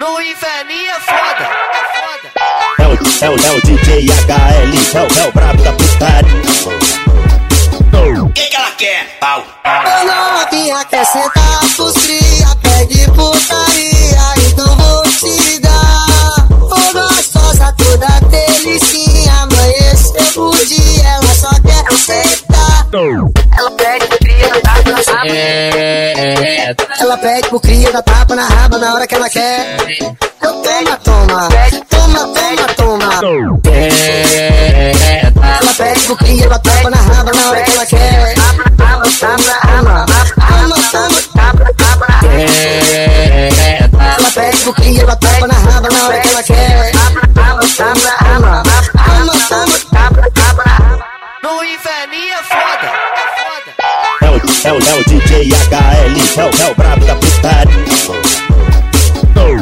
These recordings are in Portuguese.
No inferninho é foda, é foda. É o, é o, é o DJ HL, é o, é o brabo da putaria. O que, que ela quer? Pau. Ô novinha quer sentar pros cria, pede putaria, então vou te dar. Ô gostosa toda delicinha, amanheceu o dia, ela só quer sentar. Ela pede pro cria da tapa na raba na hora que ela quer. Eu toma, toma, toma, toma, toma. Ela pede pro cria da tapa na raba na hora que ela quer. Ama, ama, ama, ama, ama. Ela pede pro cria da tapa na raba na hora que ela quer. Ama, ama, ama, ama, ama. No inferninho é foda, é foda. É o, é o, é o DJ HL, é o, é o brabo da putaria.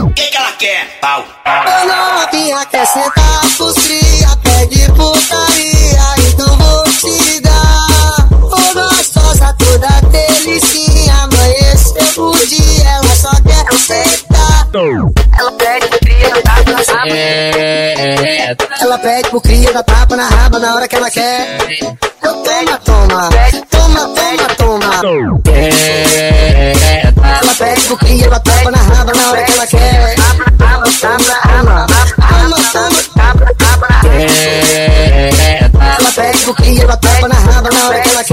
O que, ela quer? Pau. Ô novinha quer sentar cria, pede putaria, então vou te dar. Ô gostosa toda delicinha, amanheceu o dia, ela só quer sentar. Ela pede pro cria da tapa na raba. Ela pede pro cria da tapa na raba na hora que ela quer. Eu toma, toma, toma, Ela cria da tapa na raba na hora que ela quer. Ama, ama, ama, ama, ama. Ela pede pro cria da tapa na raba na hora que ela